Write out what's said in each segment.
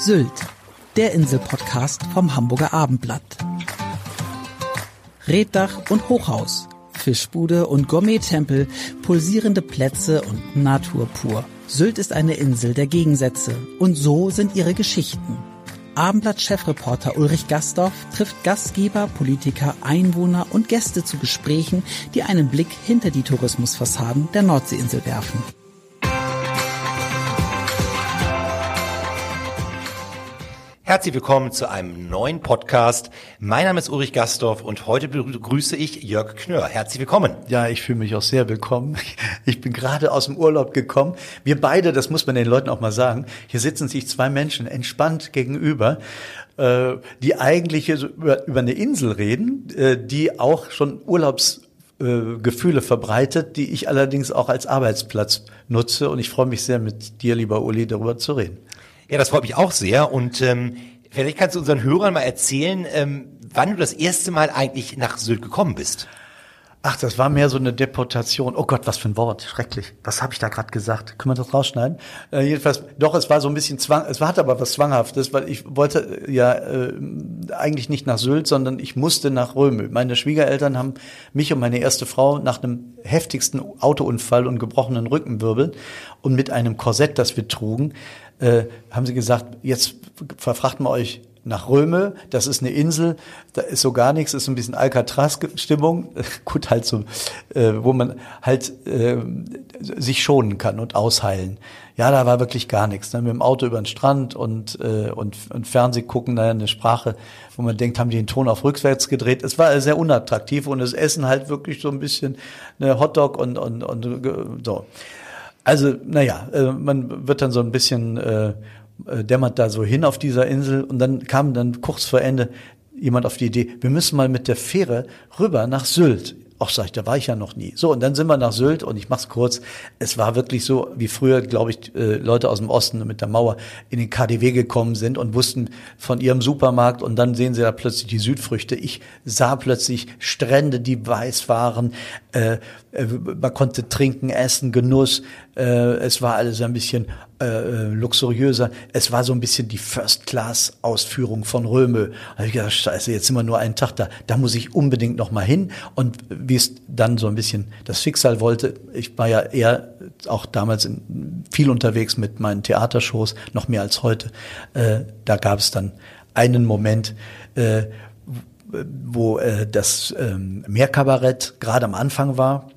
Sylt, der Inselpodcast vom Hamburger Abendblatt. Reddach und Hochhaus, Fischbude und Gourmet-Tempel, pulsierende Plätze und Natur pur. Sylt ist eine Insel der Gegensätze und so sind ihre Geschichten. Abendblatt-Chefreporter Ulrich Gastorf trifft Gastgeber, Politiker, Einwohner und Gäste zu Gesprächen, die einen Blick hinter die Tourismusfassaden der Nordseeinsel werfen. Herzlich willkommen zu einem neuen Podcast. Mein Name ist Ulrich Gastorf und heute begrüße ich Jörg Knör. Herzlich willkommen. Ja, ich fühle mich auch sehr willkommen. Ich bin gerade aus dem Urlaub gekommen. Wir beide, das muss man den Leuten auch mal sagen, hier sitzen sich zwei Menschen entspannt gegenüber, äh, die eigentlich über, eine Insel reden, äh, die auch schon Urlaubsgefühle verbreitet, die ich allerdings auch als Arbeitsplatz nutze. Und ich freue mich sehr, mit dir, lieber Uli, darüber zu reden. Ja, das freut mich auch sehr. Und ähm, vielleicht kannst du unseren Hörern mal erzählen, ähm, wann du das erste Mal eigentlich nach Sylt gekommen bist. Ach, das war mehr so eine Deportation. Oh Gott, was für ein Wort. Schrecklich. Was habe ich da gerade gesagt? Können wir das rausschneiden? Äh, jedenfalls, doch, es war so ein bisschen zwang, es hatte aber was Zwanghaftes, weil ich wollte äh, ja äh, eigentlich nicht nach Sylt, sondern ich musste nach Römel. Meine Schwiegereltern haben mich und meine erste Frau nach einem heftigsten Autounfall und gebrochenen Rückenwirbel und mit einem Korsett, das wir trugen, äh, haben sie gesagt, jetzt verfrachten wir euch nach Röme, das ist eine Insel, da ist so gar nichts, ist so ein bisschen Alcatraz-Stimmung, gut halt so, äh, wo man halt äh, sich schonen kann und ausheilen. Ja, da war wirklich gar nichts. Dann mit dem Auto über den Strand und, äh, und, und Fernseh gucken, da eine Sprache, wo man denkt, haben die den Ton auf rückwärts gedreht. Es war sehr unattraktiv und das Essen halt wirklich so ein bisschen eine Hotdog und, und, und so. Also, naja, äh, man wird dann so ein bisschen äh, äh, dämmert da so hin auf dieser Insel und dann kam dann kurz vor Ende jemand auf die Idee, wir müssen mal mit der Fähre rüber nach Sylt. Ach, sag ich, da war ich ja noch nie. So, und dann sind wir nach Sylt und ich mach's kurz. Es war wirklich so, wie früher, glaube ich, äh, Leute aus dem Osten mit der Mauer in den KDW gekommen sind und wussten von ihrem Supermarkt und dann sehen sie da plötzlich die Südfrüchte. Ich sah plötzlich Strände, die weiß waren. Äh, man konnte trinken, essen, Genuss. Äh, es war alles ein bisschen äh, luxuriöser. Es war so ein bisschen die First-Class-Ausführung von Röme. Da ich gedacht, scheiße, jetzt sind wir nur einen Tag da. Da muss ich unbedingt noch mal hin. Und wie es dann so ein bisschen das Schicksal wollte, ich war ja eher auch damals in, viel unterwegs mit meinen Theatershows, noch mehr als heute. Äh, da gab es dann einen Moment, äh, wo äh, das ähm, Meerkabarett gerade am Anfang war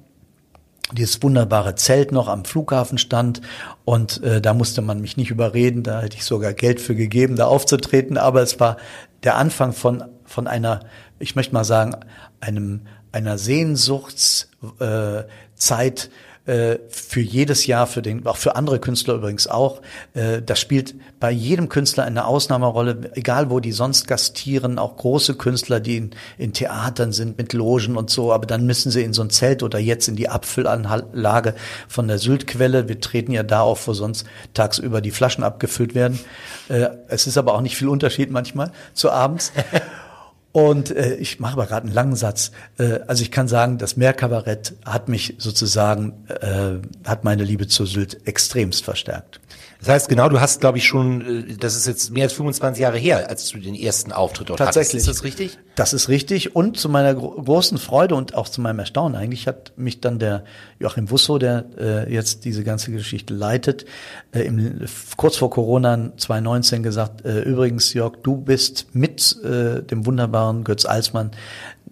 dieses wunderbare Zelt noch am Flughafen stand und äh, da musste man mich nicht überreden, da hätte ich sogar Geld für gegeben, da aufzutreten, aber es war der Anfang von von einer, ich möchte mal sagen, einem einer Sehnsuchtszeit, äh, äh, für jedes Jahr, für den, auch für andere Künstler übrigens auch. Äh, das spielt bei jedem Künstler eine Ausnahmerolle, egal wo die sonst gastieren, auch große Künstler, die in, in Theatern sind mit Logen und so, aber dann müssen sie in so ein Zelt oder jetzt in die Abfüllanlage von der Syltquelle. Wir treten ja da auf, wo sonst tagsüber die Flaschen abgefüllt werden. Äh, es ist aber auch nicht viel Unterschied manchmal zu abends. Und äh, ich mache aber gerade einen langen Satz. Äh, also ich kann sagen, das Meerkabarett hat mich sozusagen, äh, hat meine Liebe zur Sylt extremst verstärkt. Das heißt, genau, du hast, glaube ich, schon, äh, das ist jetzt mehr als 25 Jahre her, als du den ersten Auftritt dort Tatsächlich. hattest. Ist das richtig? Das ist richtig. Und zu meiner gro großen Freude und auch zu meinem Erstaunen eigentlich hat mich dann der Joachim Wusso, der äh, jetzt diese ganze Geschichte leitet, äh, im, kurz vor Corona 2019 gesagt, äh, übrigens, Jörg, du bist mit äh, dem wunderbaren Götz Alsmann,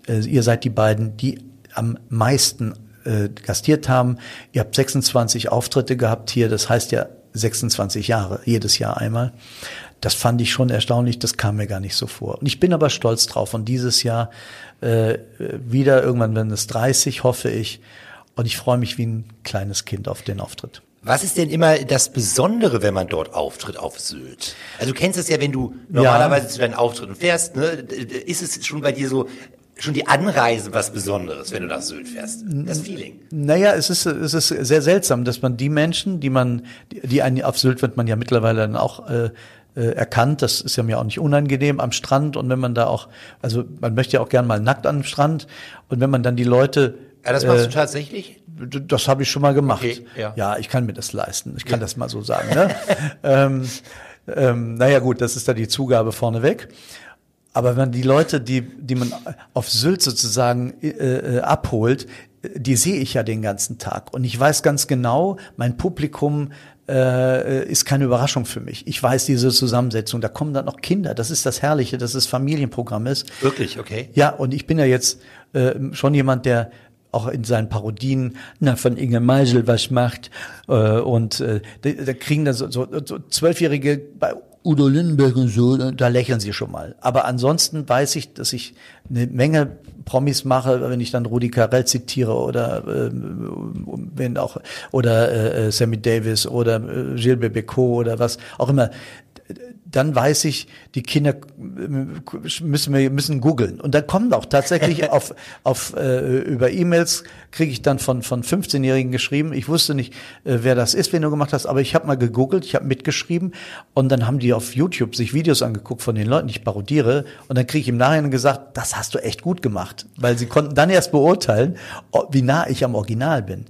äh, ihr seid die beiden, die am meisten äh, gastiert haben. Ihr habt 26 Auftritte gehabt hier, das heißt ja 26 Jahre, jedes Jahr einmal. Das fand ich schon erstaunlich, das kam mir gar nicht so vor. Und ich bin aber stolz drauf. Und dieses Jahr äh, wieder, irgendwann werden es 30, hoffe ich. Und ich freue mich wie ein kleines Kind auf den Auftritt. Was ist denn immer das Besondere, wenn man dort auftritt auf Sylt? Also du kennst es ja, wenn du normalerweise ja. zu deinen Auftritten fährst, ne, ist es schon bei dir so, schon die Anreise was Besonderes, wenn du nach Sylt fährst. Das Feeling. Naja, es ist, es ist sehr seltsam, dass man die Menschen, die man, die, die einen, auf Sylt wird man ja mittlerweile dann auch äh, äh, erkannt. Das ist ja mir auch nicht unangenehm am Strand. Und wenn man da auch, also man möchte ja auch gern mal nackt am Strand. Und wenn man dann die Leute. Ja, das machst äh, du tatsächlich? Das habe ich schon mal gemacht. Okay, ja. ja, ich kann mir das leisten. Ich kann ja. das mal so sagen. Ne? ähm, ähm, naja gut, das ist da die Zugabe vorneweg. Aber wenn die Leute, die, die man auf Sylt sozusagen äh, äh, abholt, die sehe ich ja den ganzen Tag. Und ich weiß ganz genau, mein Publikum äh, ist keine Überraschung für mich. Ich weiß diese Zusammensetzung. Da kommen dann noch Kinder. Das ist das Herrliche, dass es Familienprogramm ist. Wirklich, okay. Ja, und ich bin ja jetzt äh, schon jemand, der auch in seinen Parodien na, von Inge Meisel was macht. Äh, und äh, da, da kriegen dann so, so, so Zwölfjährige bei Udo Lindenberg und so, da lächeln sie schon mal. Aber ansonsten weiß ich, dass ich eine Menge Promis mache, wenn ich dann Rudi Carell zitiere oder äh, wenn auch oder äh, äh Sammy Davis oder äh, Gilles Bebeco oder was auch immer dann weiß ich, die Kinder müssen wir müssen googeln und dann kommen auch tatsächlich auf auf äh, über E-Mails kriege ich dann von von 15-Jährigen geschrieben. Ich wusste nicht, äh, wer das ist, wen du gemacht hast, aber ich habe mal gegoogelt, ich habe mitgeschrieben und dann haben die auf YouTube sich Videos angeguckt von den Leuten, die ich parodiere und dann kriege ich im Nachhinein gesagt, das hast du echt gut gemacht, weil sie konnten dann erst beurteilen, wie nah ich am Original bin.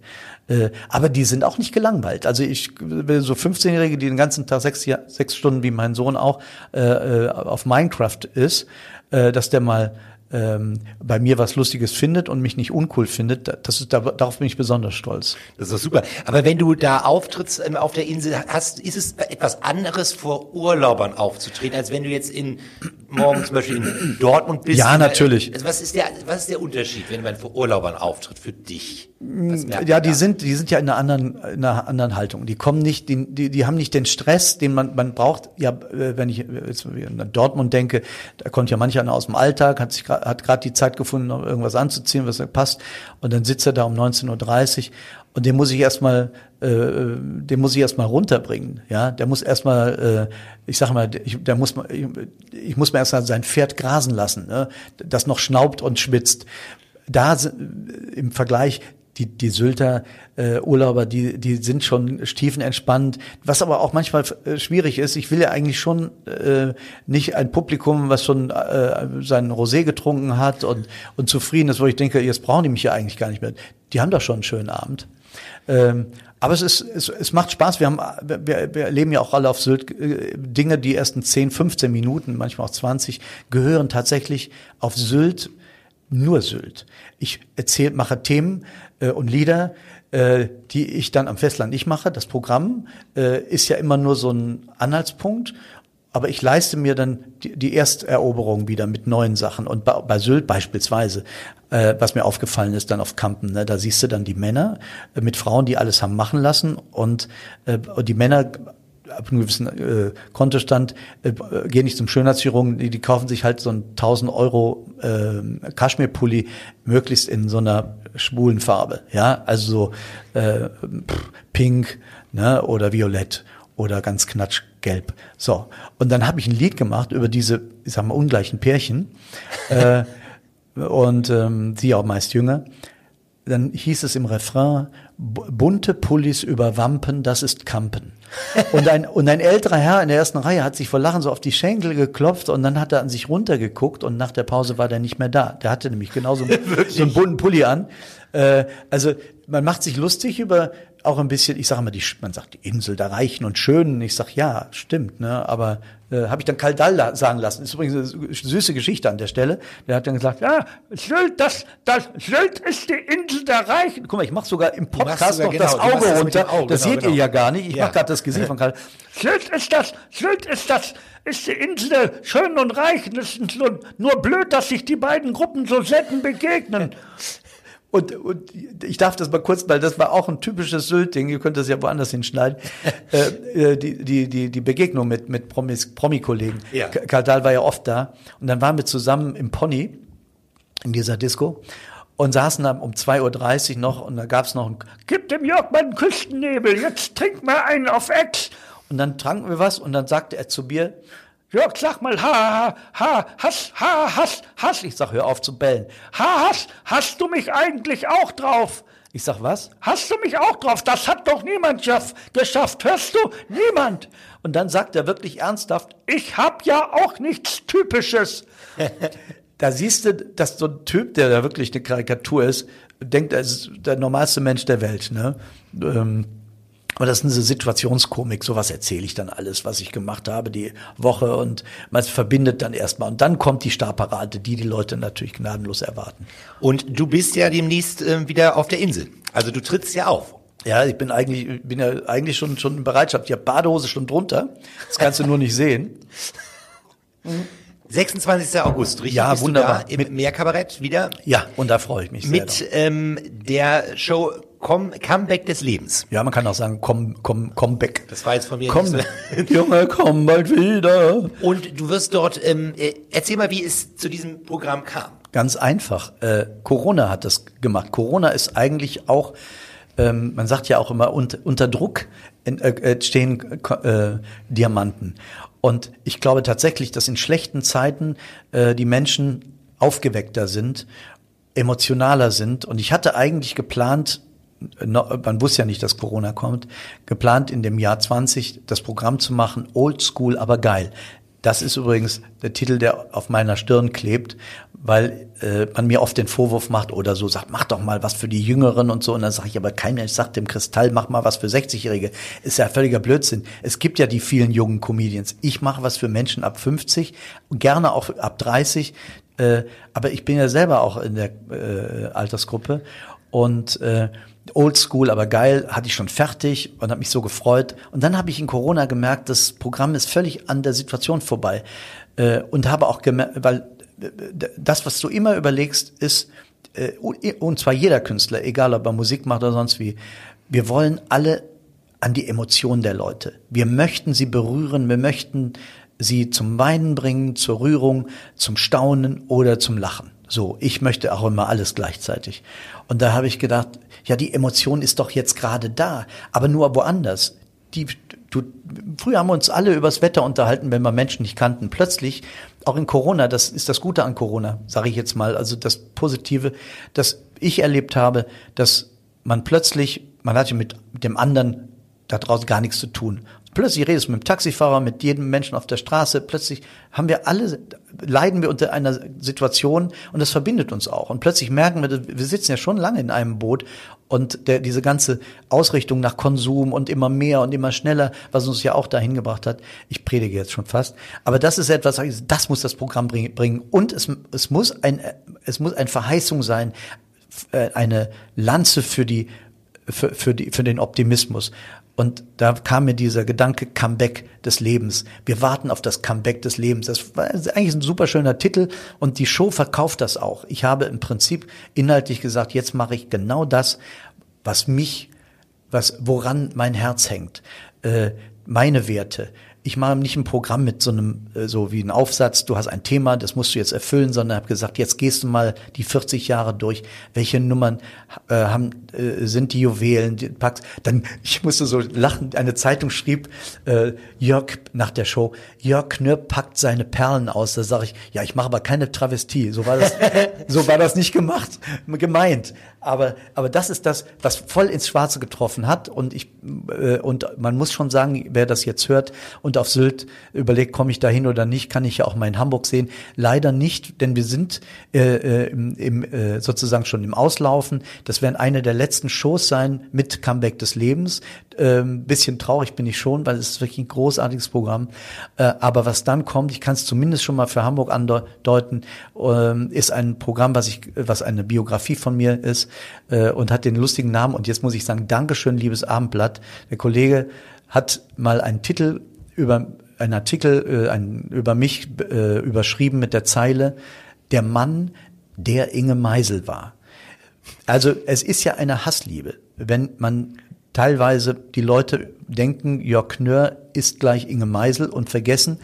Äh, aber die sind auch nicht gelangweilt. Also ich so 15-Jährige, die den ganzen Tag sechs, sechs Stunden wie mein Sohn auch äh, äh, auf Minecraft ist, äh, dass der mal ähm, bei mir was Lustiges findet und mich nicht uncool findet, das ist, darauf bin ich besonders stolz. Das ist super. Aber wenn du da auftrittst ähm, auf der Insel, hast, ist es etwas anderes vor Urlaubern aufzutreten, als wenn du jetzt in morgen zum Beispiel in Dortmund bist? Ja, natürlich. Also was ist der, was ist der Unterschied, wenn man vor Urlaubern auftritt für dich? Ja, die sind, die sind ja in einer anderen, in einer anderen Haltung. Die kommen nicht, die, die, die haben nicht den Stress, den man, man braucht. Ja, äh, wenn ich jetzt an Dortmund denke, da kommt ja manch einer aus dem Alltag, hat sich hat gerade die Zeit gefunden, irgendwas anzuziehen, was passt. Und dann sitzt er da um 19.30 Uhr und den muss ich erstmal, äh, den muss ich erstmal runterbringen. Ja, der muss erstmal, äh, ich sag mal, ich, der muss, ich, ich muss mir erstmal sein Pferd grasen lassen, ne? das noch schnaubt und schwitzt. Da im Vergleich die, die Sylter äh, Urlauber, die, die sind schon stiefenentspannt. Was aber auch manchmal äh, schwierig ist, ich will ja eigentlich schon äh, nicht ein Publikum, was schon äh, seinen Rosé getrunken hat und, und zufrieden ist, wo ich denke, jetzt brauchen die mich ja eigentlich gar nicht mehr. Die haben doch schon einen schönen Abend. Ähm, aber es ist, es, es macht Spaß. Wir haben, wir, wir erleben ja auch alle auf Sylt äh, Dinge, die ersten 10, 15 Minuten, manchmal auch 20, gehören tatsächlich auf Sylt nur Sylt. Ich erzähle, mache Themen äh, und Lieder, äh, die ich dann am Festland nicht mache. Das Programm äh, ist ja immer nur so ein Anhaltspunkt. Aber ich leiste mir dann die, Ersteroberung wieder mit neuen Sachen. Und bei, bei Sylt beispielsweise, äh, was mir aufgefallen ist dann auf Kampen, ne, da siehst du dann die Männer äh, mit Frauen, die alles haben machen lassen. Und, äh, und die Männer ab einem gewissen äh, Kontostand äh, gehen nicht zum Schönheitschirurgen, die, die kaufen sich halt so einen 1000 Euro äh, Kaschmirpulli möglichst in so einer schwulen Farbe, ja, also so äh, pink ne, oder violett oder ganz knatschgelb. So und dann habe ich ein Lied gemacht über diese, ich sag mal, ungleichen Pärchen äh, und ähm, sie auch meist jünger. Dann hieß es im Refrain bunte Pullis über Wampen, das ist Kampen. Und ein, und ein älterer Herr in der ersten Reihe hat sich vor Lachen so auf die Schenkel geklopft und dann hat er an sich runtergeguckt und nach der Pause war der nicht mehr da. Der hatte nämlich genauso so einen bunten Pulli an. Äh, also man macht sich lustig über auch ein bisschen, ich sage mal, die, man sagt die Insel der Reichen und Schönen. Ich sag ja, stimmt, ne? Aber äh, habe ich dann Kaldal sagen lassen. Das ist übrigens eine süße Geschichte an der Stelle. Der hat dann gesagt, ja, Sylt, das, das Sylt ist die Insel der Reichen. Guck mal, ich mache sogar im Podcast noch genau, das Auge runter. Auge, das genau, seht genau. ihr ja gar nicht. Ich ja. mache gerade das Gesicht von Kaldal. Sylt ist das, Sylt ist das, ist die Insel der Schönen und Reichen. Es ist nur, nur blöd, dass sich die beiden Gruppen so selten begegnen. Und, und ich darf das mal kurz, weil das war auch ein typisches Sylt-Ding, ihr könnt das ja woanders hinschneiden, äh, äh, die, die, die, die Begegnung mit, mit Promis, Promi-Kollegen. Ja. Karl Dahl war ja oft da. Und dann waren wir zusammen im Pony, in dieser Disco, und saßen dann um 2.30 Uhr noch und da gab's noch ein, gib dem Jörg mal einen Küstennebel, jetzt trink mal einen auf Ex. Und dann tranken wir was und dann sagte er zu mir, Jörg, sag mal, ha, ha, ha, Hass, ha, Hass, Hass. Ich sag, hör auf zu bellen. Ha, Hass, hast du mich eigentlich auch drauf? Ich sag, was? Hast du mich auch drauf? Das hat doch niemand schaff, geschafft. Hörst du? Niemand. Und dann sagt er wirklich ernsthaft, ich hab ja auch nichts Typisches. da siehst du, dass so ein Typ, der da wirklich eine Karikatur ist, denkt, er ist der normalste Mensch der Welt, ne? Ähm, aber das ist eine Situationskomik, sowas erzähle ich dann alles, was ich gemacht habe die Woche und man verbindet dann erstmal und dann kommt die Starparade, die die Leute natürlich gnadenlos erwarten. Und du bist ja demnächst äh, wieder auf der Insel. Also du trittst ja auf. Ja, ich bin eigentlich, bin ja eigentlich schon, schon in Bereitschaft. Ich habe Badehose schon drunter. Das kannst du nur nicht sehen. 26. August, richtig? Ja, wunderbar. Im Meerkabarett wieder Ja, und da freue ich mich sehr. mit ähm, der Show Com Comeback des Lebens. Ja, man kann auch sagen, komm, komm back. Das war jetzt von mir Komm, Junge, komm bald wieder. Und du wirst dort, ähm, äh, erzähl mal, wie es zu diesem Programm kam. Ganz einfach. Äh, Corona hat das gemacht. Corona ist eigentlich auch, ähm, man sagt ja auch immer, un unter Druck en- äh, entstehen äh, Diamanten. Und ich glaube tatsächlich, dass in schlechten Zeiten äh, die Menschen aufgeweckter sind, emotionaler sind. Und ich hatte eigentlich geplant, man wusste ja nicht, dass Corona kommt, geplant in dem Jahr 20 das Programm zu machen, Old School, aber geil. Das ist übrigens der Titel, der auf meiner Stirn klebt, weil äh, man mir oft den Vorwurf macht oder so sagt, mach doch mal was für die Jüngeren und so. Und dann sage ich aber kein Mensch sagt dem Kristall, mach mal was für 60-Jährige. Ist ja völliger Blödsinn. Es gibt ja die vielen jungen Comedians. Ich mache was für Menschen ab 50, gerne auch ab 30. Äh, aber ich bin ja selber auch in der äh, Altersgruppe und äh, Old School, aber geil, hatte ich schon fertig und habe mich so gefreut. Und dann habe ich in Corona gemerkt, das Programm ist völlig an der Situation vorbei. Äh, und habe auch gemerkt, weil äh, das, was du immer überlegst, ist, äh, und zwar jeder Künstler, egal ob er Musik macht oder sonst wie, wir wollen alle an die Emotionen der Leute. Wir möchten sie berühren, wir möchten sie zum Weinen bringen, zur Rührung, zum Staunen oder zum Lachen. So, ich möchte auch immer alles gleichzeitig. Und da habe ich gedacht, ja, die Emotion ist doch jetzt gerade da, aber nur woanders. Die, du, früher haben wir uns alle übers Wetter unterhalten, wenn wir Menschen nicht kannten. Plötzlich, auch in Corona, das ist das Gute an Corona, sage ich jetzt mal, also das Positive, dass ich erlebt habe, dass man plötzlich, man hatte mit, mit dem anderen da draußen gar nichts zu tun. Plötzlich redest du mit dem Taxifahrer, mit jedem Menschen auf der Straße. Plötzlich haben wir alle, leiden wir unter einer Situation und das verbindet uns auch. Und plötzlich merken wir, wir sitzen ja schon lange in einem Boot und der, diese ganze Ausrichtung nach Konsum und immer mehr und immer schneller, was uns ja auch dahin gebracht hat. Ich predige jetzt schon fast. Aber das ist etwas, das muss das Programm bringen. Und es, es muss ein, es muss eine Verheißung sein, äh, eine Lanze für die, für, für die, für den Optimismus. Und da kam mir dieser Gedanke Comeback des Lebens. Wir warten auf das Comeback des Lebens. Das war eigentlich ein super schöner Titel und die Show verkauft das auch. Ich habe im Prinzip inhaltlich gesagt, jetzt mache ich genau das, was mich, was, woran mein Herz hängt. Äh, meine Werte. Ich mache nicht ein Programm mit so einem, äh, so wie ein Aufsatz, du hast ein Thema, das musst du jetzt erfüllen, sondern habe gesagt, jetzt gehst du mal die 40 Jahre durch, welche Nummern äh, haben, äh, sind die Juwelen, die packst. Dann, ich musste so lachen, eine Zeitung schrieb, äh, Jörg nach der Show, Jörg Knirp packt seine Perlen aus. Da sage ich, ja, ich mache aber keine Travestie. So war das, so war das nicht gemacht, gemeint. Aber, aber das ist das, was voll ins Schwarze getroffen hat. Und ich, äh, und man muss schon sagen, wer das jetzt hört und auf Sylt überlegt, komme ich da hin oder nicht, kann ich ja auch mal in Hamburg sehen. Leider nicht, denn wir sind äh, im, im, äh, sozusagen schon im Auslaufen. Das werden eine der letzten Shows sein mit Comeback des Lebens. Ähm, bisschen traurig bin ich schon, weil es ist wirklich ein großartiges Programm. Äh, aber was dann kommt, ich kann es zumindest schon mal für Hamburg andeuten, ähm, ist ein Programm, was ich, was eine Biografie von mir ist äh, und hat den lustigen Namen. Und jetzt muss ich sagen, Dankeschön, liebes Abendblatt. Der Kollege hat mal einen Titel über einen Artikel äh, ein, über mich äh, überschrieben mit der Zeile Der Mann, der Inge Meisel war. Also es ist ja eine Hassliebe, wenn man teilweise die Leute denken, Jörg Knör ist gleich Inge Meisel und vergessen,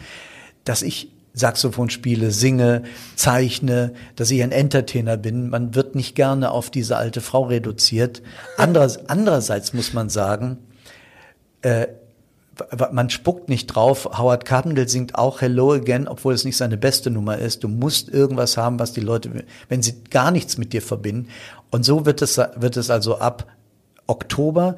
dass ich Saxophon spiele, singe, zeichne, dass ich ein Entertainer bin. Man wird nicht gerne auf diese alte Frau reduziert. Andererseits, andererseits muss man sagen, äh, man spuckt nicht drauf. Howard Carpendale singt auch Hello Again, obwohl es nicht seine beste Nummer ist. Du musst irgendwas haben, was die Leute, wenn sie gar nichts mit dir verbinden. Und so wird es, wird es also ab Oktober,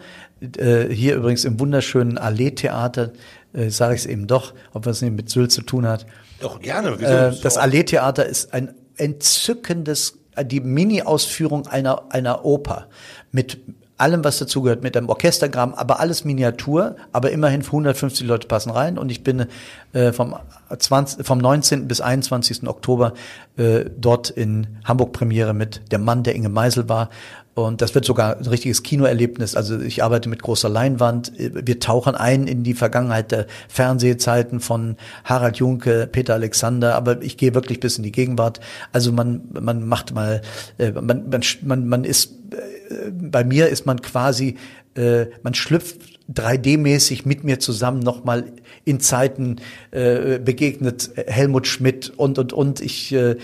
äh, hier übrigens im wunderschönen Allee Theater, äh, sage ich es eben doch, ob was mit Sylt zu tun hat. Doch, gerne. Äh, das Allee Theater ist ein entzückendes, die Mini-Ausführung einer, einer Oper mit allem, was dazugehört, mit einem Orchestergramm, aber alles Miniatur, aber immerhin 150 Leute passen rein und ich bin äh, vom, 20, vom 19. bis 21. Oktober äh, dort in Hamburg Premiere mit Der Mann, der Inge Meisel war und das wird sogar ein richtiges Kinoerlebnis. Also ich arbeite mit großer Leinwand. Wir tauchen ein in die Vergangenheit der Fernsehzeiten von Harald Junke, Peter Alexander, aber ich gehe wirklich bis in die Gegenwart. Also man, man macht mal, äh, man, man, man, ist, äh, bei mir ist man quasi, äh, man schlüpft 3D-mäßig mit mir zusammen nochmal in Zeiten äh, begegnet Helmut Schmidt und und und ich äh,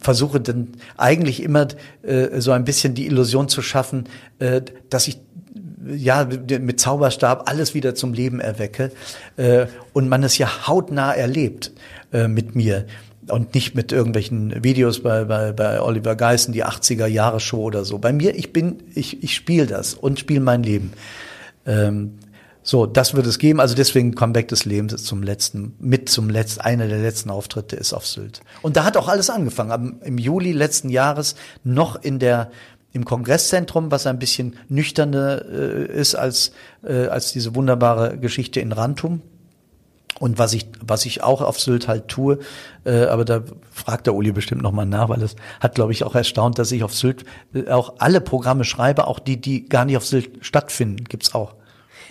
versuche dann eigentlich immer äh, so ein bisschen die Illusion zu schaffen, äh, dass ich ja mit Zauberstab alles wieder zum Leben erwecke äh, und man es ja hautnah erlebt äh, mit mir und nicht mit irgendwelchen Videos bei, bei, bei Oliver Geissen, die 80er Jahre Show oder so. Bei mir, ich bin, ich, ich spiele das und spiele mein Leben. Ähm, so, das wird es geben. Also deswegen Comeback des Lebens zum letzten, mit zum letzten, einer der letzten Auftritte ist auf Sylt. Und da hat auch alles angefangen. Am, Im Juli letzten Jahres noch in der im Kongresszentrum, was ein bisschen nüchterner äh, ist als äh, als diese wunderbare Geschichte in Rantum. Und was ich, was ich auch auf Sylt halt tue, äh, aber da fragt der Uli bestimmt nochmal nach, weil es hat, glaube ich, auch erstaunt, dass ich auf Sylt äh, auch alle Programme schreibe, auch die, die gar nicht auf Sylt stattfinden, gibt's auch.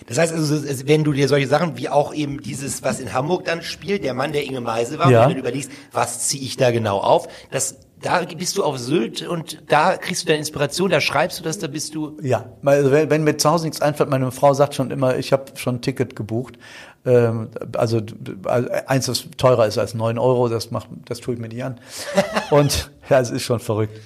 Das heißt also, wenn du dir solche Sachen wie auch eben dieses, was in Hamburg dann spielt, der Mann, der Inge Meise war, ja. wenn du überlegst, was ziehe ich da genau auf, das da bist du auf Sylt und da kriegst du deine Inspiration, da schreibst du das, da bist du. Ja, also wenn, wenn mir zu Hause nichts einfällt, meine Frau sagt schon immer, ich habe schon ein Ticket gebucht. Ähm, also eins, das teurer ist als neun Euro, das macht, das tue ich mir nicht an. Und ja, es ist schon verrückt.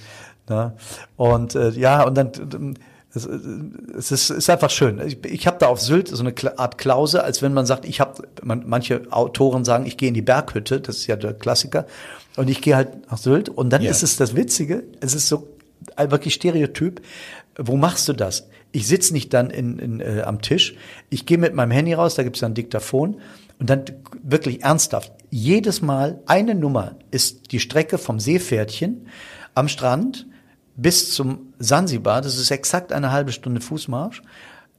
Ne? Und äh, ja, und dann es, es ist, ist einfach schön. Ich, ich habe da auf Sylt so eine Art Klause, als wenn man sagt, ich habe, man, manche Autoren sagen, ich gehe in die Berghütte, das ist ja der Klassiker, und ich gehe halt nach Sylt. Und dann yeah. ist es das Witzige, es ist so wirklich Stereotyp. Wo machst du das? Ich sitz nicht dann in, in, äh, am Tisch, ich gehe mit meinem Handy raus, da gibt's dann ein Diktaphon und dann wirklich ernsthaft. Jedes Mal eine Nummer ist die Strecke vom Seepferdchen am Strand bis zum Sansibar, das ist exakt eine halbe Stunde Fußmarsch.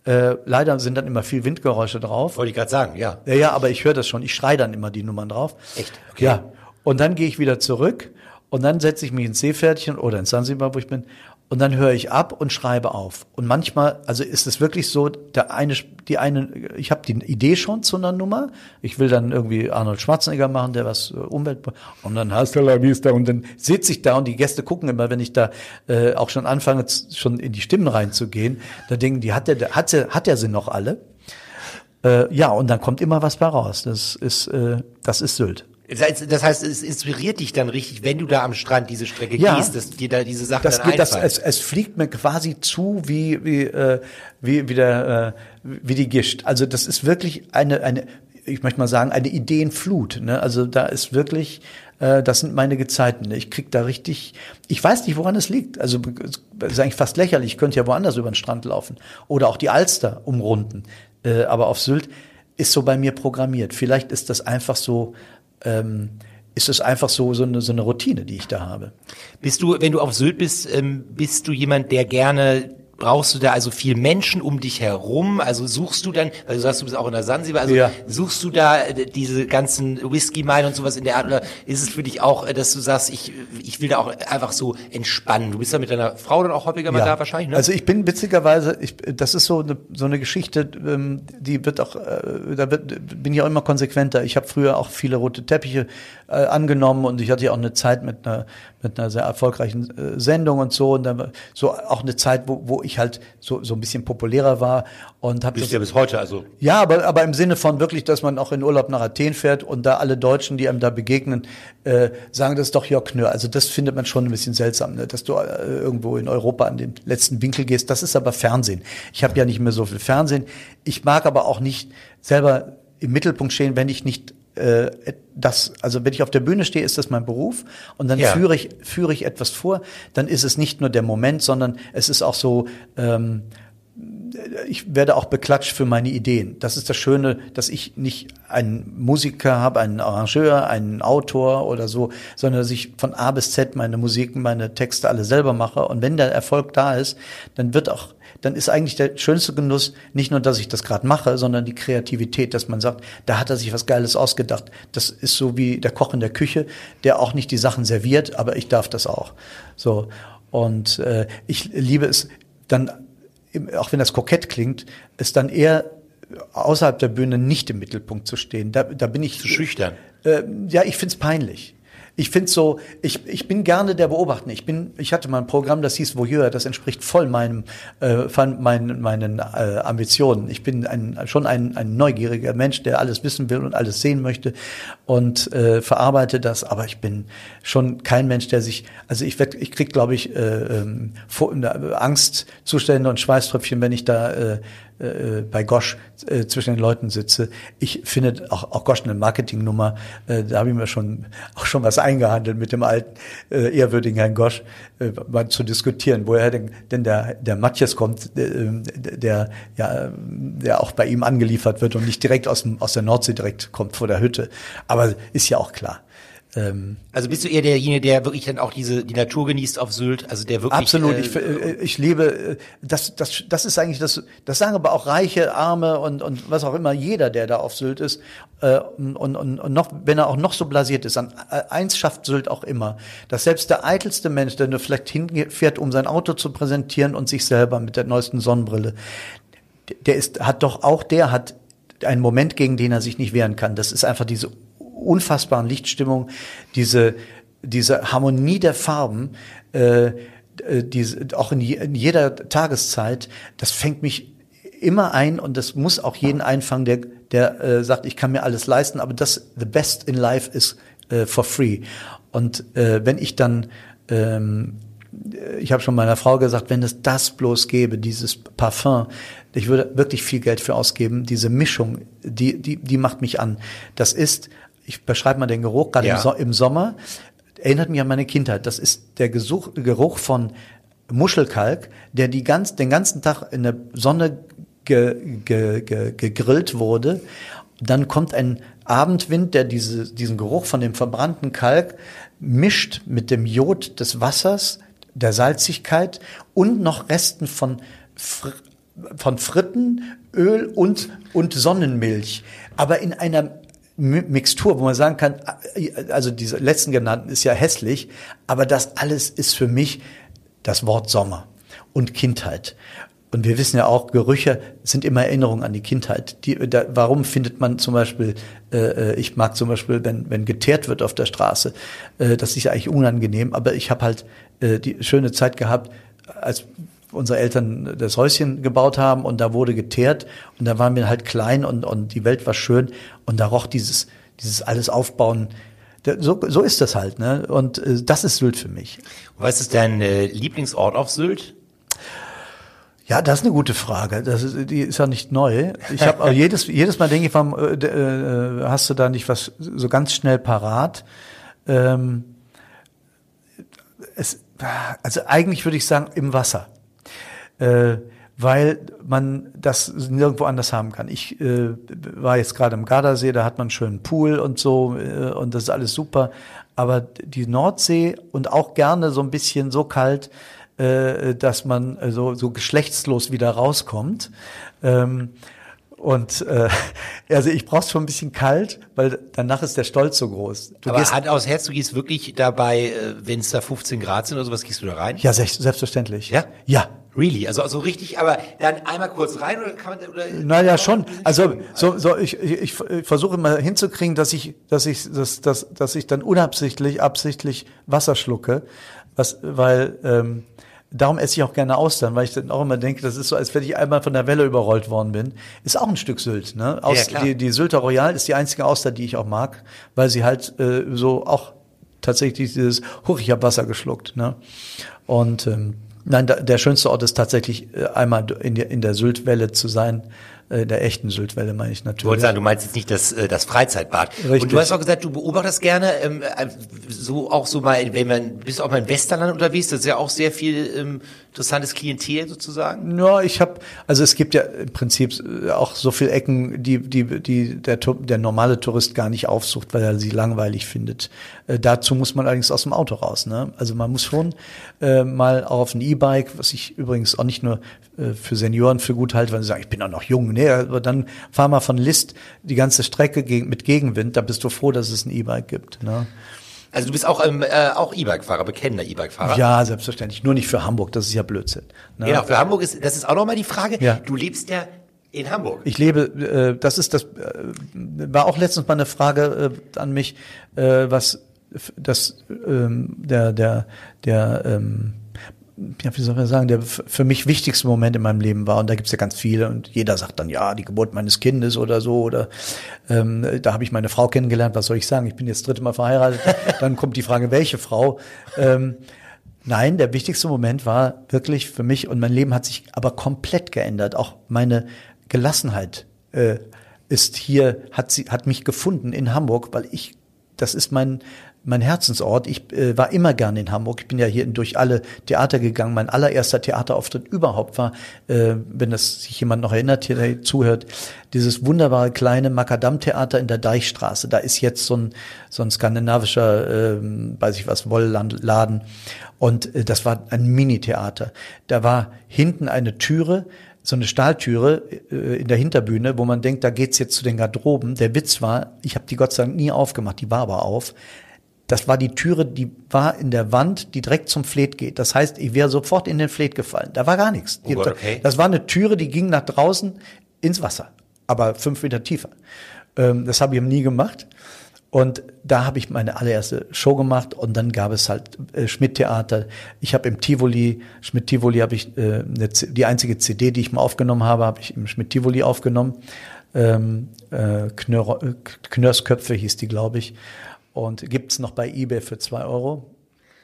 Äh, leider sind dann immer viel Windgeräusche drauf. Wollte ich gerade sagen, ja. Ja, ja, aber ich höre das schon. Ich schreie dann immer die Nummern drauf. Echt? Okay. Ja. Und dann gehe ich wieder zurück und dann setze ich mich ins Seepferdchen oder ins Sansibar, wo ich bin, und dann höre ich ab und schreibe auf. Und manchmal, also ist es wirklich so, der eine, die eine, ich habe die Idee schon zu einer Nummer. Ich will dann irgendwie Arnold Schwarzenegger machen, der was äh, Umwelt und dann hast du la vista und dann sitze ich da und die Gäste gucken immer, wenn ich da äh, auch schon anfange, schon in die Stimmen reinzugehen, da denken die, hat der, hat er, hat er sie noch alle? Äh, ja, und dann kommt immer was bei raus. Das ist, äh, das ist Sylt. Das heißt, es inspiriert dich dann richtig, wenn du da am Strand diese Strecke ja, gehst, dass dir da diese Sachen das dann geht, das, es, es fliegt mir quasi zu wie wie äh, wie wie der äh, wie die Gischt. Also das ist wirklich eine eine ich möchte mal sagen eine Ideenflut. Ne? Also da ist wirklich äh, das sind meine Gezeiten. Ich krieg da richtig, ich weiß nicht, woran es liegt. Also es ist eigentlich fast lächerlich. Ich könnte ja woanders über den Strand laufen oder auch die Alster umrunden. Äh, aber auf Sylt ist so bei mir programmiert. Vielleicht ist das einfach so ähm, ist es einfach so, so eine, so eine Routine, die ich da habe. Bist du, wenn du auf Sylt bist, ähm, bist du jemand, der gerne brauchst du da also viel Menschen um dich herum? Also suchst du dann, weil du sagst, du bist auch in der Sansibar, also Ja. suchst du da äh, diese ganzen Whisky-Mine und sowas in der Art oder ist es für dich auch, äh, dass du sagst, ich, ich will da auch einfach so entspannen? Du bist da mit deiner Frau dann auch häufiger mal da wahrscheinlich, ne? Also ich bin witzigerweise, ich, das ist so eine, so eine Geschichte, ähm, die wird auch, äh, da wird, bin ich auch immer konsequenter. Ich habe früher auch viele rote Teppiche äh, angenommen und ich hatte ja auch eine Zeit mit einer, mit einer sehr erfolgreichen äh, Sendung und so und dann war so auch eine Zeit, wo, wo ich halt so, so ein bisschen populärer war und habe bist ja bis heute, also ja, aber, aber im Sinne von wirklich, dass man auch in Urlaub nach Athen fährt und da alle Deutschen, die einem da begegnen, äh, sagen, das ist doch Jörg Knör. Also das findet man schon ein bisschen seltsam, ne? dass du äh, irgendwo in Europa an den letzten Winkel gehst. Das ist aber Fernsehen. Ich habe ja nicht mehr so viel Fernsehen. Ich mag aber auch nicht selber im Mittelpunkt stehen, wenn ich nicht äh, das, also wenn ich auf der Bühne stehe, ist das mein Beruf und dann Ja. führe ich führe ich etwas vor, dann ist es nicht nur der Moment, sondern es ist auch so ähm, ich werde auch beklatscht für meine Ideen. Das ist das Schöne, dass ich nicht einen Musiker habe, einen Arrangeur, einen Autor oder so, sondern dass ich von A bis Z meine Musiken, meine Texte alle selber mache. Und wenn der Erfolg da ist, dann wird auch, dann ist eigentlich der schönste Genuss nicht nur, dass ich das gerade mache, sondern die Kreativität, dass man sagt, da hat er sich was Geiles ausgedacht. Das ist so wie der Koch in der Küche, der auch nicht die Sachen serviert, aber ich darf das auch. So und äh, ich liebe es dann auch wenn das kokett klingt, ist dann eher außerhalb der Bühne nicht im Mittelpunkt zu stehen. Da, da bin ich zu schüchtern. Äh, ja, ich find's peinlich. Ich find's so, ich, ich bin gerne der Beobachter. Ich bin, ich hatte mal ein Programm, das hieß Voyeur, das entspricht voll meinem, äh, meinen, meinen äh, Ambitionen. Ich bin ein, schon ein, ein neugieriger Mensch, der alles wissen will und alles sehen möchte und äh, verarbeite das. Aber ich bin schon kein Mensch, der sich, also ich werd, ich krieg, glaube ich, äh, ähm, äh, Angstzustände und Schweißtröpfchen, wenn ich da äh, äh, bei Gosch äh, zwischen den Leuten sitze. Ich finde auch, auch Gosch eine Marketingnummer. Äh, da habe ich mir schon auch schon was eingehandelt mit dem alten äh, ehrwürdigen Herrn Gosch, äh, mal zu diskutieren, woher denn, denn der der Matthias kommt, äh, der ja der auch bei ihm angeliefert wird und nicht direkt aus dem aus der Nordsee direkt kommt vor der Hütte. Aber ist ja auch klar. Ähm, Also bist du eher derjenige, der wirklich dann auch diese die Natur genießt auf Sylt, also der wirklich Absolut, äh, ich, äh, ich liebe, äh, das, das, das ist eigentlich das, das sagen aber auch Reiche, Arme und, und was auch immer, jeder, der da auf Sylt ist, äh, und, und, und noch, wenn er auch noch so blasiert ist, an äh, eins schafft Sylt auch immer, dass selbst der eitelste Mensch, der nur vielleicht hinfährt, um sein Auto zu präsentieren und sich selber mit der neuesten Sonnenbrille, der ist, hat doch auch der hat einen Moment, gegen den er sich nicht wehren kann. Das ist einfach diese unfassbaren Lichtstimmung, diese, diese Harmonie der Farben, äh, äh, diese, auch in, je, in jeder Tageszeit, das fängt mich immer ein und das muss auch jeden einfangen, der, der äh, sagt, ich kann mir alles leisten, aber das, the best in life is äh, for free. Und äh, wenn ich dann ähm, ich habe schon meiner Frau gesagt, wenn es das bloß gäbe, dieses Parfum, ich würde wirklich viel Geld für ausgeben. Diese Mischung, die, die, die macht mich an. Das ist, ich beschreibe mal den Geruch, gerade Ja. im, so im Sommer, erinnert mich an meine Kindheit. Das ist der Gesuch, Geruch von Muschelkalk, der die ganz, den ganzen Tag in der Sonne ge, ge, ge, gegrillt wurde. Dann kommt ein Abendwind, der diese, diesen Geruch von dem verbrannten Kalk mischt mit dem Jod des Wassers, der Salzigkeit und noch Resten von, Fr von Fritten, Öl und, und Sonnenmilch. Aber in einer Mixtur, wo man sagen kann, also diese letzten genannten ist ja hässlich, aber das alles ist für mich das Wort Sommer und Kindheit. Und wir wissen ja auch, Gerüche sind immer Erinnerungen an die Kindheit. Die, da, warum findet man zum Beispiel, äh, äh, ich mag zum Beispiel, wenn, wenn geteert wird auf der Straße, äh, das ist ja eigentlich unangenehm, aber ich habe halt äh, die schöne Zeit gehabt, als unsere Eltern das Häuschen gebaut haben und da wurde geteert und da waren wir halt klein und, und die Welt war schön und da roch dieses, dieses alles Aufbauen. So, so ist das halt, ne? Und äh, das ist Sylt für mich. Was ist dein äh, Lieblingsort auf Sylt? Ja, das ist eine gute Frage. Das ist, die ist ja nicht neu. Ich habe auch jedes jedes Mal denke ich, warum äh, äh, hast du da nicht was so ganz schnell parat? Ähm, es, also eigentlich würde ich sagen im Wasser, äh, weil man das nirgendwo anders haben kann. Ich äh, war jetzt gerade im Gardasee, da hat man einen schönen Pool und so äh, und das ist alles super. Aber die Nordsee und auch gerne so ein bisschen so kalt, äh, dass man so, so geschlechtslos wieder rauskommt. Ähm, und äh, also ich brauch's schon ein bisschen kalt, weil danach ist der Stolz so groß. Du Aber Hand aus Herz, du gehst wirklich dabei, äh, wenn es da 15 Grad sind oder sowas, gehst du da rein? Ja, selbstverständlich. Ja? Ja. Really? Also, also richtig, aber dann einmal kurz rein oder kann man oder Naja, schon. Also so, so ich, ich, ich versuche mal hinzukriegen, dass ich, dass ich, dass, dass, dass ich dann unabsichtlich, absichtlich Wasser schlucke, was, weil ähm, darum esse ich auch gerne Austern, weil ich dann auch immer denke, das ist so, als wenn ich einmal von der Welle überrollt worden bin. Ist auch ein Stück Sylt. Ne? Aus, ja, die, die Sylter Royal ist die einzige Auster, die ich auch mag, weil sie halt äh, so auch tatsächlich dieses, huch, ich habe Wasser geschluckt. Ne? Und ähm, nein, da, der schönste Ort ist tatsächlich äh, einmal in der, in der Syltwelle zu sein äh, der echten Syltwelle meine ich natürlich. Du wolltest sagen, du meinst jetzt nicht das, äh, das Freizeitbad. Richtig. Und du hast auch gesagt, du beobachtest gerne, ähm, äh, so auch so mal, wenn man, bist auch mal im Westerland unterwegs, das ist ja auch sehr viel ähm, interessantes Klientel sozusagen. Ja, ich habe, also es gibt ja im Prinzip auch so viel Ecken, die, die, die der, der normale Tourist gar nicht aufsucht, weil er sie langweilig findet. Äh, dazu muss man allerdings aus dem Auto raus. Ne? Also man muss schon äh, mal auch auf ein E-Bike, was ich übrigens auch nicht nur äh, für Senioren für gut halte, weil sie sagen, ich bin auch noch jung. Nee, aber dann fahr mal von List die ganze Strecke mit Gegenwind, da bist du froh, dass es ein E-Bike gibt. Ne? Also du bist auch ähm, äh, auch E-Bike-Fahrer, bekennender E-Bike-Fahrer. Ja, selbstverständlich. Nur nicht für Hamburg, das ist ja Blödsinn. Ne? Genau, für Hamburg ist, das ist auch nochmal die Frage. Ja. Du lebst ja in Hamburg. Ich lebe, äh, das ist das, äh, war auch letztens mal eine Frage äh, an mich, äh, was das ähm, der der der ähm, ja, wie soll man sagen, der für mich wichtigste Moment in meinem Leben war. Und da gibt's ja ganz viele. Und jeder sagt dann, ja, die Geburt meines Kindes oder so. Oder ähm, da habe ich meine Frau kennengelernt. Was soll ich sagen? Ich bin jetzt dritte Mal verheiratet. dann kommt die Frage, welche Frau? Ähm, nein, der wichtigste Moment war wirklich für mich und mein Leben hat sich aber komplett geändert. Auch meine Gelassenheit äh, ist hier, hat sie, hat mich gefunden in Hamburg, weil ich, das ist mein, mein Herzensort. Ich äh, war immer gerne in Hamburg. Ich bin ja hier durch alle Theater gegangen. Mein allererster Theaterauftritt überhaupt war, äh, wenn das sich jemand noch erinnert, hier der zuhört, dieses wunderbare kleine Makadam-Theater in der Deichstraße. Da ist jetzt so ein, so ein skandinavischer, äh, weiß ich was, Wollladen. Und äh, das war ein Mini-Theater. Da war hinten eine Türe, so eine Stahltüre äh, in der Hinterbühne, wo man denkt, da geht's jetzt zu den Garderoben. Der Witz war, ich habe die Gott sei Dank nie aufgemacht, die war aber auf das war die Türe, die war in der Wand, die direkt zum Fleet geht. Das heißt, ich wäre sofort in den Fleet gefallen. Da war gar nichts. Oh Gott, okay. Das war eine Türe, die ging nach draußen ins Wasser, aber fünf Meter tiefer. Ähm, das habe ich nie gemacht. Und da habe ich meine allererste Show gemacht und dann gab es halt äh, Schmidt-Theater. Ich habe im Tivoli, Schmidt-Tivoli habe ich äh, die einzige CD, die ich mal aufgenommen habe, habe ich im Schmidt-Tivoli aufgenommen. Ähm, äh, Knör, äh, Knörsköpfe hieß die, glaube ich und gibt's noch bei eBay für zwei Euro.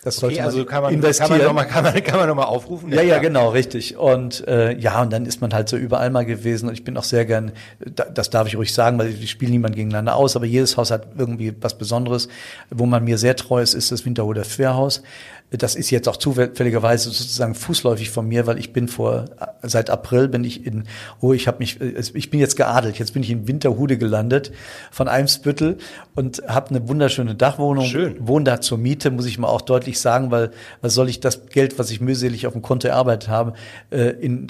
Das sollte okay, also kann man, investieren. Kann man nochmal kann man, kann man noch mal aufrufen? Ja, ja, genau, richtig. Und äh, ja, und dann ist man halt so überall mal gewesen. Und ich bin auch sehr gern, das darf ich ruhig sagen, weil ich spiele niemand gegeneinander aus, aber jedes Haus hat irgendwie was Besonderes. Wo man mir sehr treu ist, ist das Winterhuder Fährhaus. Das ist jetzt auch zufälligerweise sozusagen fußläufig von mir, weil ich bin vor seit April bin ich in oh ich habe mich ich bin jetzt geadelt, jetzt bin ich in Winterhude gelandet von Eimsbüttel und habe eine wunderschöne Dachwohnung, Schön. wohne da zur Miete, muss ich mal auch deutlich sagen, weil was soll ich das Geld, was ich mühselig auf dem Konto erarbeitet habe, äh, in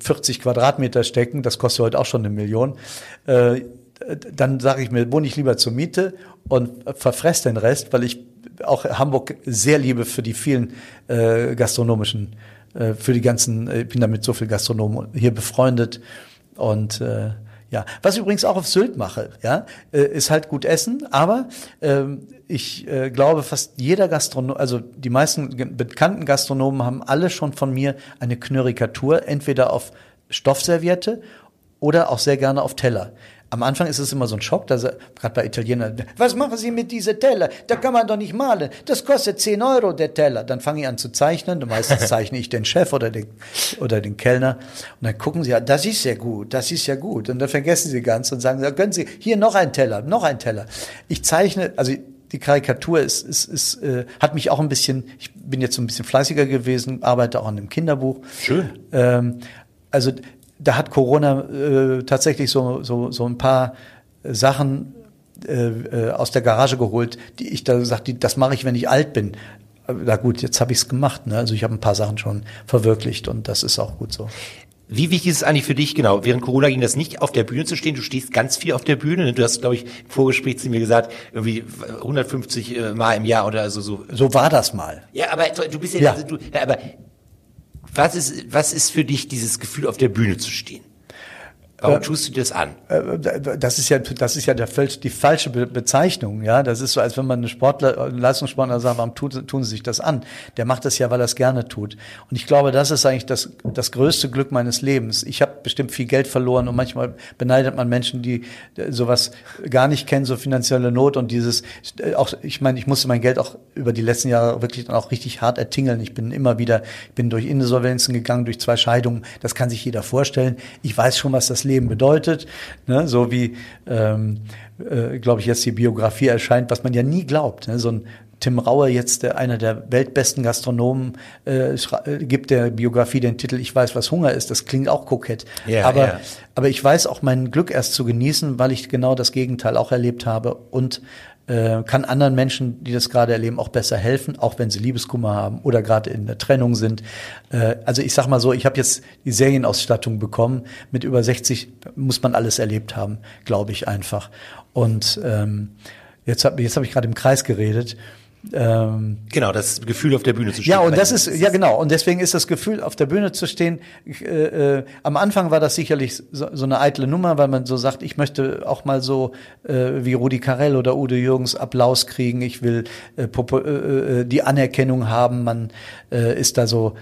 40 äh, Quadratmeter stecken, das kostet heute auch schon eine Million. Äh, dann sage ich mir, wohne ich lieber zur Miete und verfress den Rest, weil ich auch Hamburg sehr liebe für die vielen äh, gastronomischen, äh, für die ganzen, äh, ich bin damit so viel Gastronomen hier befreundet. Und äh, ja, was ich übrigens auch auf Sylt mache, ja, äh, ist halt gut essen, aber ähm, ich äh, glaube, fast jeder Gastronom, also die meisten bekannten Gastronomen haben alle schon von mir eine Knörikatur, entweder auf Stoffserviette oder auch sehr gerne auf Teller am Anfang ist es immer so ein Schock, dass gerade bei Italienern, was machen Sie mit dieser Teller? Da kann man doch nicht malen. Das kostet 10 Euro der Teller. Dann fange ich an zu zeichnen. Und meistens zeichne ich den Chef oder den, oder den Kellner. Und dann gucken sie, das ist ja gut, das ist ja gut. Und dann vergessen sie ganz und sagen, da können Sie hier noch ein Teller, noch ein Teller. Ich zeichne, also die Karikatur ist, ist, ist äh, hat mich auch ein bisschen, ich bin jetzt so ein bisschen fleißiger gewesen, arbeite auch an einem Kinderbuch. Schön. Ähm, also da hat Corona äh, tatsächlich so, so, so ein paar Sachen äh, äh, aus der Garage geholt, die ich da gesagt, die, das mache ich, wenn ich alt bin. na gut, jetzt habe ich es gemacht. Ne? Also ich habe ein paar Sachen schon verwirklicht und das ist auch gut so. Wie wichtig ist es eigentlich für dich, genau, während Corona ging das nicht auf der Bühne zu stehen, du stehst ganz viel auf der Bühne, du hast, glaube ich, im Vorgespräch zu mir gesagt, irgendwie 150 äh, Mal im Jahr oder so. So, so war das mal. Ja, aber du bist ja, ja. Also du, aber was ist, was ist für dich dieses Gefühl, auf der Bühne zu stehen? Warum tust du das an? Äh, das ist ja, das ist ja der, die falsche Bezeichnung, ja. Das ist so, als wenn man eine Sportler, einen Leistungssportler sagt, warum tun, tun sie sich das an? Der macht das ja, weil er es gerne tut. Und ich glaube, das ist eigentlich das, das größte Glück meines Lebens. Ich habe bestimmt viel Geld verloren und manchmal beneidet man Menschen, die äh, sowas gar nicht kennen, so finanzielle Not und dieses, äh, auch, ich meine, ich musste mein Geld auch über die letzten Jahre wirklich dann auch richtig hart ertingeln. Ich bin immer wieder, ich bin durch Insolvenzen gegangen, durch zwei Scheidungen. Das kann sich jeder vorstellen. Ich weiß schon, was das Leben Leben bedeutet, ne? so wie, ähm, äh, glaube ich, jetzt die Biografie erscheint, was man ja nie glaubt. Ne? So ein Tim Rauer, jetzt der, einer der weltbesten Gastronomen, äh, äh, gibt der Biografie den Titel Ich weiß, was Hunger ist. Das klingt auch kokett. Ja, aber, ja. aber ich weiß auch mein Glück erst zu genießen, weil ich genau das Gegenteil auch erlebt habe und äh, kann anderen Menschen, die das gerade erleben, auch besser helfen, auch wenn sie Liebeskummer haben oder gerade in der Trennung sind. Äh, also ich sag mal so, ich habe jetzt die Serienausstattung bekommen. Mit über 60 muss man alles erlebt haben, glaube ich einfach. Und ähm, jetzt habe jetzt hab ich gerade im Kreis geredet. Ähm, genau, das Gefühl auf der Bühne zu stehen. Ja, und das ist, ja genau, und deswegen ist das Gefühl auf der Bühne zu stehen, äh, äh, am Anfang war das sicherlich so, so, eine eitle Nummer, weil man so sagt, ich möchte auch mal so äh, wie Rudi Carell oder Udo Jürgens Applaus kriegen, ich will äh, äh, äh, die Anerkennung haben, man ist da so,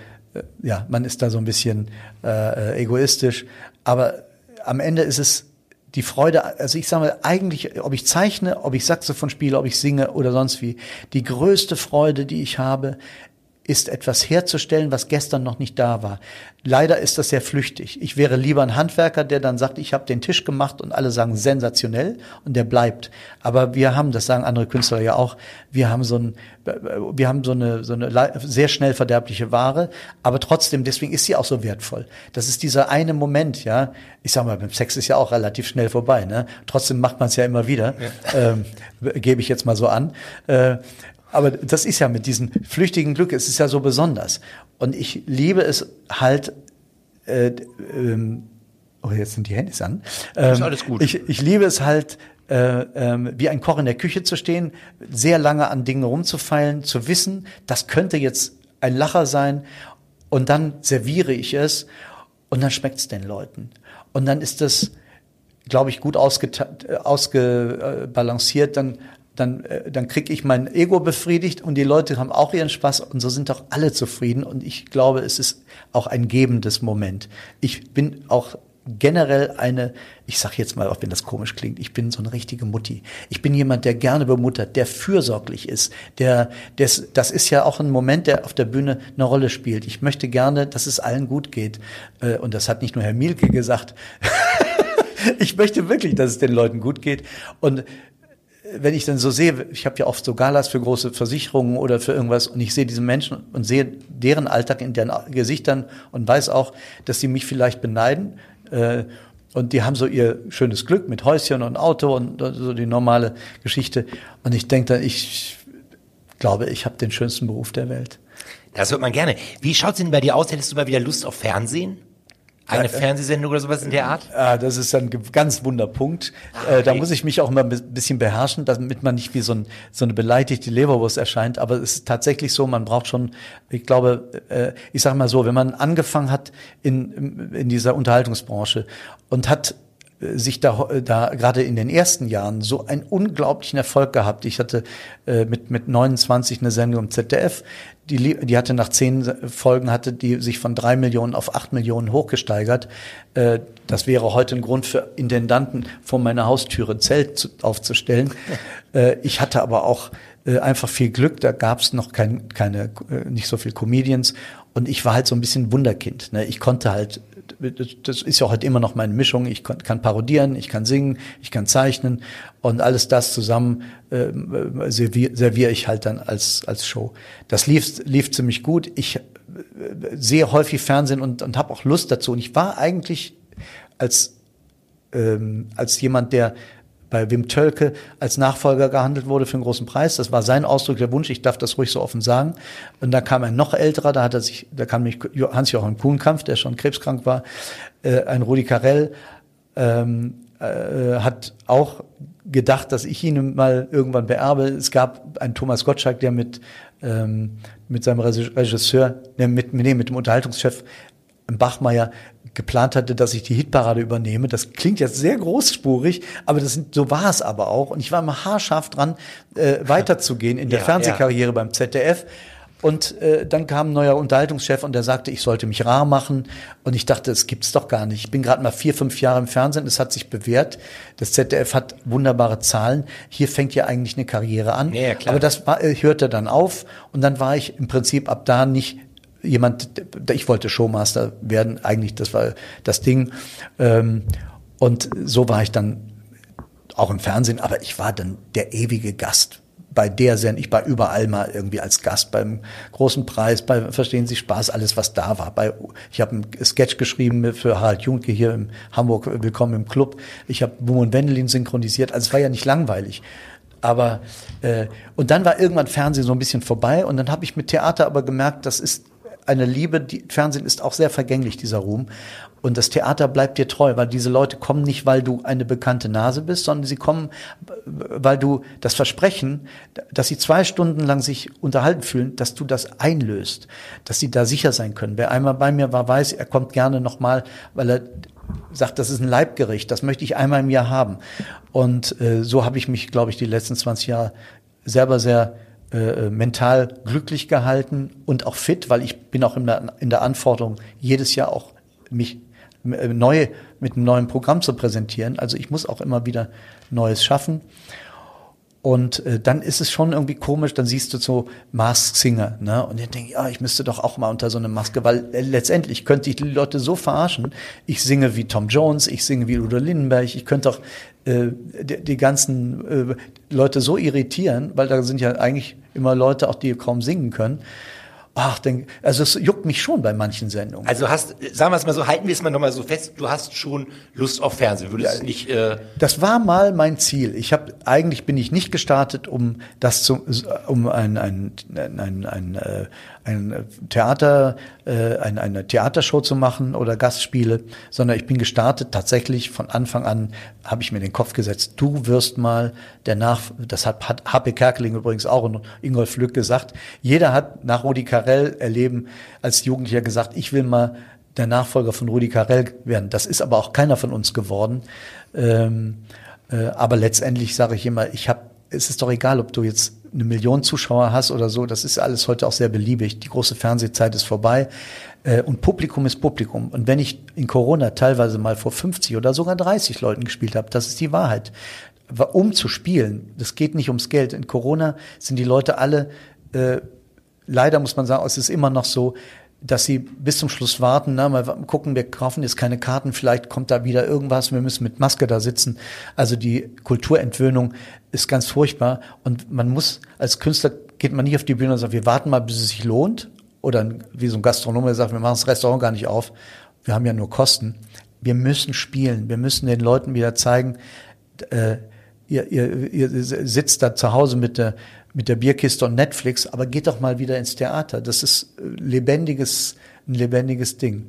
ja, man ist da so ein bisschen egoistisch, aber am Ende ist es die Freude, also ich sage mal, eigentlich, ob ich zeichne, ob ich Saxophon spiele, ob ich singe oder sonst wie, die größte Freude, die ich habe, ist etwas herzustellen, was gestern noch nicht da war. Leider ist das sehr flüchtig. Ich wäre lieber ein Handwerker, der dann sagt, ich habe den Tisch gemacht und alle sagen sensationell und der bleibt. Aber wir haben, das sagen andere Künstler ja auch, wir haben so ein, wir haben so eine, so eine sehr schnell verderbliche Ware, aber trotzdem, deswegen ist sie auch so wertvoll. Das ist dieser eine Moment, ja. Ich sag mal, beim Sex ist ja auch relativ schnell vorbei, ne? Trotzdem macht man es ja immer wieder, ja. ähm, gebe ich jetzt mal so an. Äh, aber das ist ja mit diesem flüchtigen Glück, es ist ja so besonders. Und ich liebe es halt, äh, ähm, oh, jetzt sind die Handys an. Ähm, ist alles gut. Ich, ich liebe es halt, äh, äh, wie ein Koch in der Küche zu stehen, sehr lange an Dingen rumzufeilen, zu wissen, das könnte jetzt ein Lacher sein und dann serviere ich es und dann schmeckt es den Leuten. Und dann ist das, glaube ich, gut ausgebalanciert. Dann dann, äh, dann kriege ich mein Ego befriedigt und die Leute haben auch ihren Spaß und so sind doch alle zufrieden. Und ich glaube, es ist auch ein gebendes Moment. Ich bin auch generell eine, ich sag jetzt mal, auch wenn das komisch klingt, ich bin so eine richtige Mutti. Ich bin jemand, der gerne bemuttert, der fürsorglich ist, der, des, das ist ja auch ein Moment, der auf der Bühne eine Rolle spielt. Ich möchte gerne, dass es allen gut geht. Äh, und das hat nicht nur Herr Mielke gesagt. ich möchte wirklich, dass es den Leuten gut geht. Und wenn ich dann so sehe, ich habe ja oft so Galas für große Versicherungen oder für irgendwas und ich sehe diese Menschen und sehe deren Alltag in deren Gesichtern und weiß auch, dass sie mich vielleicht beneiden. Äh, und die haben so ihr schönes Glück mit Häuschen und Auto und so die normale Geschichte. Und ich denke dann, ich glaube, ich habe den schönsten Beruf der Welt. Das hört man gerne. Wie schaut's denn bei dir aus? Hättest du mal wieder Lust auf Fernsehen? Eine Fernsehsendung oder sowas in der Art? Ah, das ist ein ganz Wunderpunkt. Ah, okay. Da muss ich mich auch immer ein bisschen beherrschen, damit man nicht wie so, ein, so eine beleidigte Leberwurst erscheint. Aber es ist tatsächlich so, man braucht schon, ich glaube, äh, ich sage mal so, wenn man angefangen hat in, in dieser Unterhaltungsbranche und hat sich da, da gerade in den ersten Jahren so einen unglaublichen Erfolg gehabt. Ich hatte äh, mit, mit 29 eine Sendung im ZDF, die, die hatte nach zehn Folgen, hatte die sich von drei Millionen auf acht Millionen hochgesteigert. Äh, das wäre heute ein Grund für Intendanten, vor meiner Haustüre ein Zelt zu, aufzustellen. Äh, ich hatte aber auch äh, einfach viel Glück, da gab es noch kein, keine, äh, nicht so viel Comedians und ich war halt so ein bisschen Wunderkind. Ne? Ich konnte halt das ist ja heute immer noch meine Mischung. Ich kann parodieren, ich kann singen, ich kann zeichnen und alles das zusammen äh, serviere servier ich halt dann als als Show. Das lief lief ziemlich gut. Ich äh, sehe häufig Fernsehen und und habe auch Lust dazu. Und ich war eigentlich als ähm, als jemand, der bei Wim Tölke als Nachfolger gehandelt wurde für einen großen Preis. Das war sein Ausdruck, der Wunsch, ich darf das ruhig so offen sagen. Und da kam ein noch älterer, da hat er sich, da kam mich Hans-Joachim Kuhnkampf, der schon krebskrank war, äh, ein Rudi Carell, ähm, äh, hat auch gedacht, dass ich ihn mal irgendwann beerbe. Es gab einen Thomas Gottschalk, der mit, ähm, mit seinem Regisseur, ne, mit, nee, mit dem Unterhaltungschef Bachmeier geplant hatte, dass ich die Hitparade übernehme. Das klingt jetzt sehr großspurig, aber das sind, so war es aber auch. Und ich war immer haarscharf dran, äh, weiterzugehen in der ja, Fernsehkarriere ja. beim ZDF. Und äh, dann kam ein neuer Unterhaltungschef und der sagte, ich sollte mich rar machen. Und ich dachte, es gibt's doch gar nicht. Ich bin gerade mal vier, fünf Jahre im Fernsehen. Es hat sich bewährt. Das ZDF hat wunderbare Zahlen. Hier fängt ja eigentlich eine Karriere an. Ja, klar. Aber das war, äh, hörte dann auf. Und dann war ich im Prinzip ab da nicht jemand, ich wollte Showmaster werden, eigentlich, das war das Ding. Ähm, und so war ich dann auch im Fernsehen, aber ich war dann der ewige Gast bei der Sendung, ich war überall mal irgendwie als Gast beim großen Preis, bei Verstehen Sie Spaß, alles was da war. Bei, ich habe einen Sketch geschrieben für Harald Junke hier in Hamburg, Willkommen im Club. Ich habe Boom und Wendelin synchronisiert, also es war ja nicht langweilig. Aber äh, und dann war irgendwann Fernsehen so ein bisschen vorbei und dann habe ich mit Theater aber gemerkt, das ist eine Liebe, die Fernsehen ist auch sehr vergänglich, dieser Ruhm. Und das Theater bleibt dir treu, weil diese Leute kommen nicht, weil du eine bekannte Nase bist, sondern sie kommen, weil du das Versprechen, dass sie zwei Stunden lang sich unterhalten fühlen, dass du das einlöst, dass sie da sicher sein können. Wer einmal bei mir war, weiß, er kommt gerne nochmal, weil er sagt, das ist ein Leibgericht, das möchte ich einmal im Jahr haben. Und äh, so habe ich mich, glaube ich, die letzten 20 Jahre selber sehr äh, mental glücklich gehalten und auch fit, weil ich bin auch in der, in der Anforderung, jedes Jahr auch mich äh, neu mit einem neuen Programm zu präsentieren. Also ich muss auch immer wieder Neues schaffen. Und äh, dann ist es schon irgendwie komisch, dann siehst du so Mask Singer, ne? Und ich denke, ja, ich müsste doch auch mal unter so eine Maske, weil äh, letztendlich könnte ich die Leute so verarschen. Ich singe wie Tom Jones, ich singe wie Udo Lindenberg, ich könnte äh, die, die ganzen äh, Leute so irritieren, weil da sind ja eigentlich immer Leute auch, die kaum singen können. Ach, denk, also es juckt mich schon bei manchen Sendungen. Also hast, sagen wir es mal so, halten wir es mal nochmal so fest, du hast schon Lust auf Fernsehen, würdest ja, nicht... Äh das war mal mein Ziel. Ich habe eigentlich bin ich nicht gestartet, um das zu, um ein, ein, ein, ein, ein, äh, ein Theater, äh, ein, eine Theatershow zu machen oder Gastspiele, sondern ich bin gestartet tatsächlich von Anfang an habe ich mir den Kopf gesetzt, du wirst mal der Nach, das hat, hat H.P. Kerkeling übrigens auch und Ingolf Lück gesagt, jeder hat nach Rudi Carell erleben als Jugendlicher gesagt, ich will mal der Nachfolger von Rudi Carell werden. Das ist aber auch keiner von uns geworden. Ähm, äh, aber letztendlich sage ich immer, ich habe, es ist doch egal, ob du jetzt eine Million Zuschauer hast oder so, das ist alles heute auch sehr beliebig. Die große Fernsehzeit ist vorbei äh, und Publikum ist Publikum. Und wenn ich in Corona teilweise mal vor 50 oder sogar 30 Leuten gespielt habe, das ist die Wahrheit. Um zu spielen, das geht nicht ums Geld. In Corona sind die Leute alle, äh, leider muss man sagen, es ist immer noch so, dass sie bis zum Schluss warten, na, mal gucken, wir kaufen jetzt keine Karten, vielleicht kommt da wieder irgendwas, wir müssen mit Maske da sitzen. Also die Kulturentwöhnung ist ganz furchtbar und man muss, als Künstler geht man nicht auf die Bühne und sagt, wir warten mal, bis es sich lohnt. Oder wie so ein Gastronom, der sagt, wir machen das Restaurant gar nicht auf, wir haben ja nur Kosten. Wir müssen spielen, wir müssen den Leuten wieder zeigen, äh, ihr, ihr, ihr sitzt da zu Hause mit der, mit der Bierkiste und Netflix, aber geht doch mal wieder ins Theater. Das ist äh, lebendiges, ein lebendiges Ding.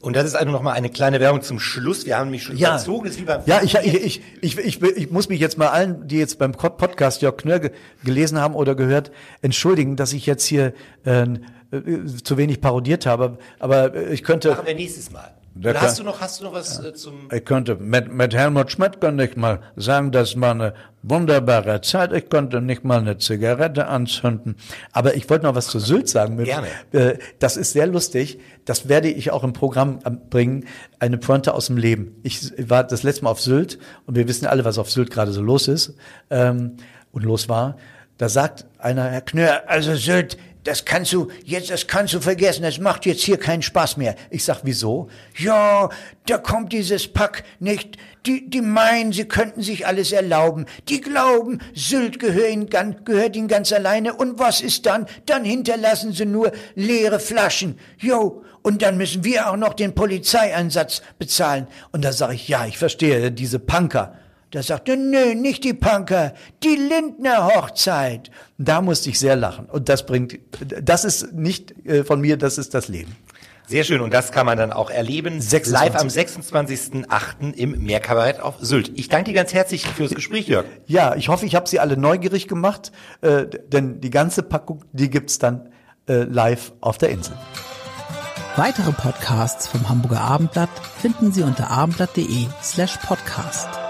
Und das ist also noch mal eine kleine Werbung zum Schluss. Wir haben mich schon ja. überzogen. Das ist wie beim ja, ich, ich, ich, ich, ich, muss mich jetzt mal allen, die jetzt beim Podcast Jörg Knörr gelesen haben oder gehört, entschuldigen, dass ich jetzt hier äh, äh zu wenig parodiert habe. Aber ich könnte. Machen wir nächstes Mal. Oder hast du noch, hast du noch was ja. äh, zum? Ich könnte mit, mit Helmut Schmidt könnte ich mal sagen, das war eine wunderbare Zeit. Ich konnte nicht mal eine Zigarette anzünden. Aber ich wollte noch was zu Sylt sagen. Gerne. Äh, das ist sehr lustig. Das werde ich auch im Programm bringen. Eine Pointe aus dem Leben. Ich war das letzte Mal auf Sylt und wir wissen alle, was auf Sylt gerade so los ist ähm, und los war. Da sagt einer, Herr Knör, also Sylt, das kannst du jetzt, das kannst du vergessen, das macht jetzt hier keinen Spaß mehr. Ich sag, wieso? Ja, da kommt dieses Pack nicht. Die, die meinen, sie könnten sich alles erlauben. Die glauben, Sylt gehört ihnen, gehört ihnen ganz alleine. Und was ist dann? Dann hinterlassen sie nur leere Flaschen. Jo, und dann müssen wir auch noch den Polizeieinsatz bezahlen. Und da sage ich, ja, ich verstehe, diese Punker Da sagt er, nö, nicht die Punker, die Lindner Hochzeit. Da musste ich sehr lachen. Und das bringt, das ist nicht äh, von mir, das ist das Leben. Sehr schön. Und das kann man dann auch erleben. 26. Live am 26.08. im Meerkabarett auf Sylt. Ich danke dir ganz herzlich fürs Gespräch, Jörg. Ja, ich hoffe, ich habe Sie alle neugierig gemacht, äh, denn die ganze Packung, die gibt's dann äh, live auf der Insel. Weitere Podcasts vom Hamburger Abendblatt finden Sie unter abendblatt.de slash podcast.